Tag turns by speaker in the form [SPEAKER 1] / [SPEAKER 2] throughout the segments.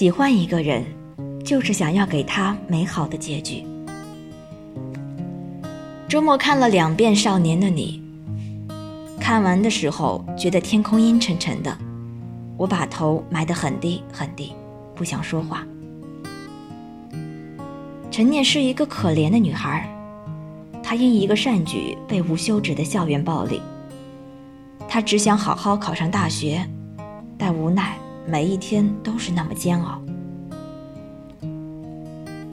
[SPEAKER 1] 喜欢一个人，就是想要给他美好的结局。周末看了两遍《少年的你》，看完的时候觉得天空阴沉沉的，我把头埋得很低很低，不想说话。陈念是一个可怜的女孩，她因一个善举被无休止的校园暴力。她只想好好考上大学，但无奈每一天都是那么煎熬。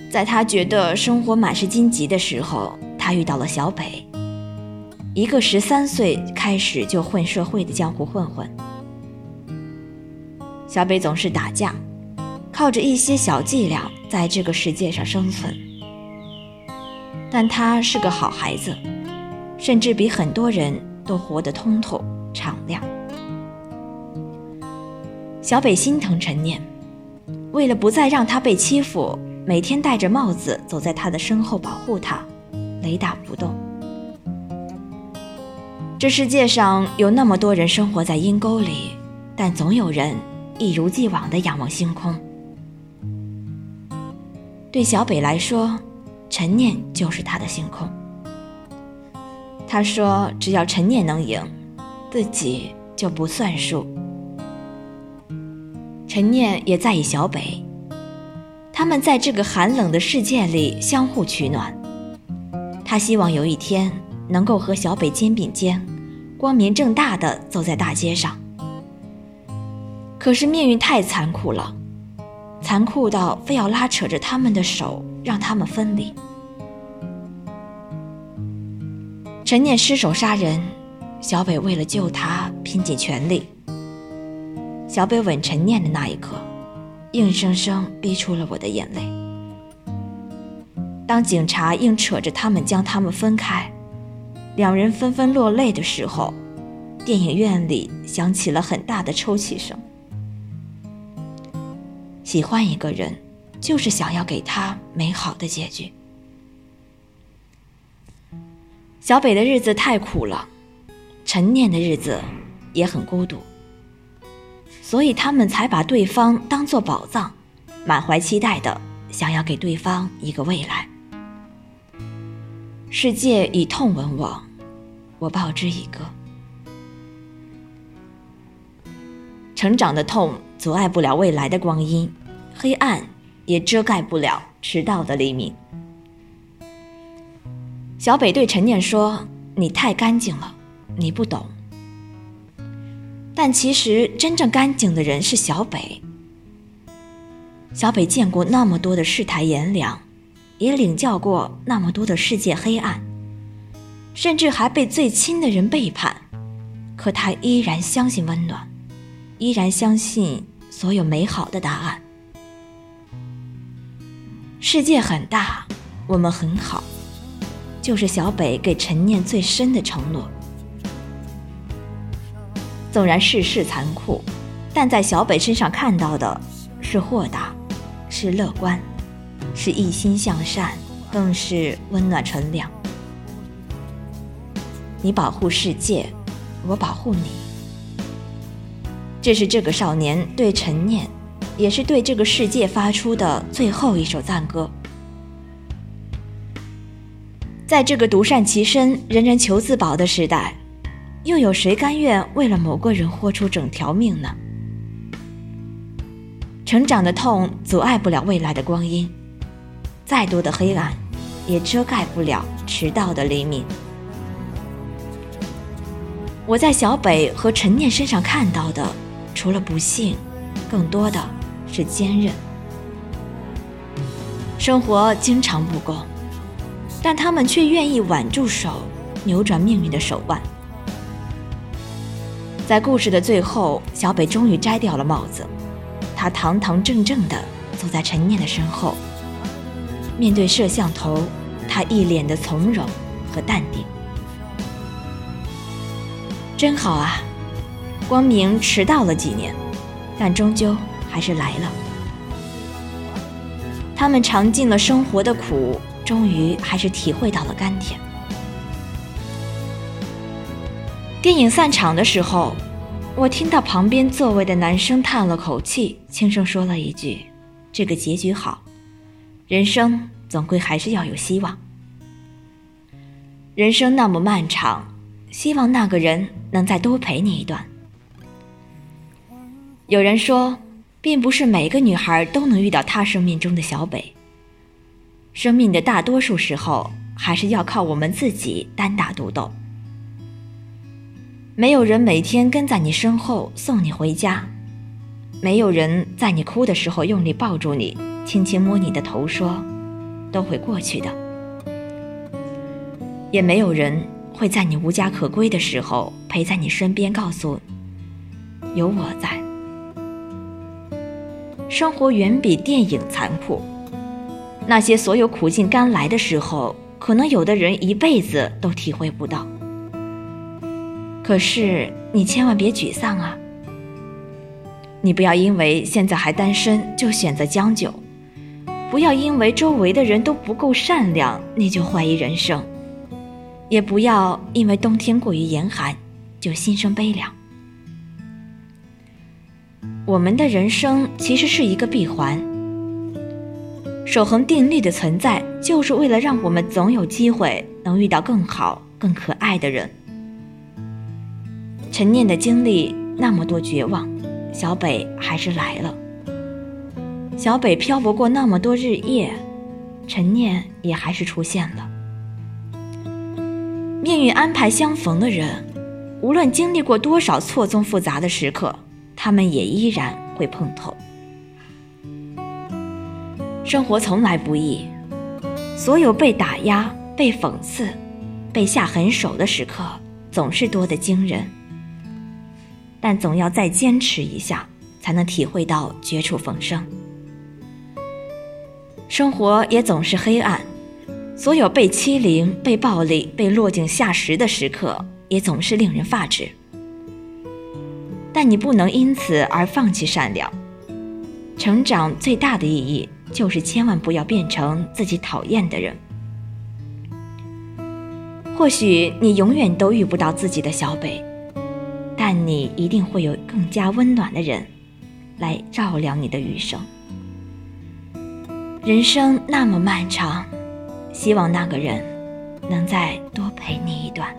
[SPEAKER 1] 在他觉得生活满是荆棘的时候，他遇到了小北，一个十三岁开始就混社会的江湖混混。小北总是打架。靠着一些小伎俩在这个世界上生存，但他是个好孩子，甚至比很多人都活得通透敞亮。小北心疼陈念，为了不再让他被欺负，每天戴着帽子走在他的身后保护他，雷打不动。这世界上有那么多人生活在阴沟里，但总有人一如既往地仰望星空。对小北来说，陈念就是他的星空。他说：“只要陈念能赢，自己就不算数。”陈念也在意小北，他们在这个寒冷的世界里相互取暖。他希望有一天能够和小北肩并肩，光明正大的走在大街上。可是命运太残酷了。残酷到非要拉扯着他们的手，让他们分离。陈念失手杀人，小北为了救他拼尽全力。小北吻陈念的那一刻，硬生生逼出了我的眼泪。当警察硬扯着他们将他们分开，两人纷纷落泪的时候，电影院里响起了很大的抽泣声。喜欢一个人，就是想要给他美好的结局。小北的日子太苦了，陈念的日子也很孤独，所以他们才把对方当做宝藏，满怀期待的想要给对方一个未来。世界以痛吻我，我报之以歌。成长的痛。阻碍不了未来的光阴，黑暗也遮盖不了迟到的黎明。小北对陈念说：“你太干净了，你不懂。”但其实真正干净的人是小北。小北见过那么多的世态炎凉，也领教过那么多的世界黑暗，甚至还被最亲的人背叛，可他依然相信温暖。依然相信所有美好的答案。世界很大，我们很好，就是小北给陈念最深的承诺。纵然世事残酷，但在小北身上看到的是豁达，是乐观，是一心向善，更是温暖纯良。你保护世界，我保护你。这是这个少年对陈念，也是对这个世界发出的最后一首赞歌。在这个独善其身、人人求自保的时代，又有谁甘愿为了某个人豁出整条命呢？成长的痛阻碍不了未来的光阴，再多的黑暗，也遮盖不了迟到的黎明。我在小北和陈念身上看到的。除了不幸，更多的是坚韧。生活经常不公，但他们却愿意挽住手，扭转命运的手腕。在故事的最后，小北终于摘掉了帽子，他堂堂正正地走在陈念的身后，面对摄像头，他一脸的从容和淡定。真好啊！光明迟到了几年，但终究还是来了。他们尝尽了生活的苦，终于还是体会到了甘甜。电影散场的时候，我听到旁边座位的男生叹了口气，轻声说了一句：“这个结局好，人生总归还是要有希望。人生那么漫长，希望那个人能再多陪你一段。有人说，并不是每个女孩都能遇到他生命中的小北。生命的大多数时候，还是要靠我们自己单打独斗。没有人每天跟在你身后送你回家，没有人在你哭的时候用力抱住你，轻轻摸你的头说：“都会过去的。”也没有人会在你无家可归的时候陪在你身边，告诉有我在。生活远比电影残酷，那些所有苦尽甘来的时候，可能有的人一辈子都体会不到。可是你千万别沮丧啊！你不要因为现在还单身就选择将就，不要因为周围的人都不够善良你就怀疑人生，也不要因为冬天过于严寒就心生悲凉。我们的人生其实是一个闭环，守恒定律的存在就是为了让我们总有机会能遇到更好、更可爱的人。陈念的经历那么多绝望，小北还是来了。小北漂泊过那么多日夜，陈念也还是出现了。命运安排相逢的人，无论经历过多少错综复杂的时刻，他们也依然会碰头。生活从来不易，所有被打压、被讽刺、被下狠手的时刻，总是多得惊人。但总要再坚持一下，才能体会到绝处逢生。生活也总是黑暗，所有被欺凌、被暴力、被落井下石的时刻，也总是令人发指。但你不能因此而放弃善良。成长最大的意义，就是千万不要变成自己讨厌的人。或许你永远都遇不到自己的小北。但你一定会有更加温暖的人，来照亮你的余生。人生那么漫长，希望那个人能再多陪你一段。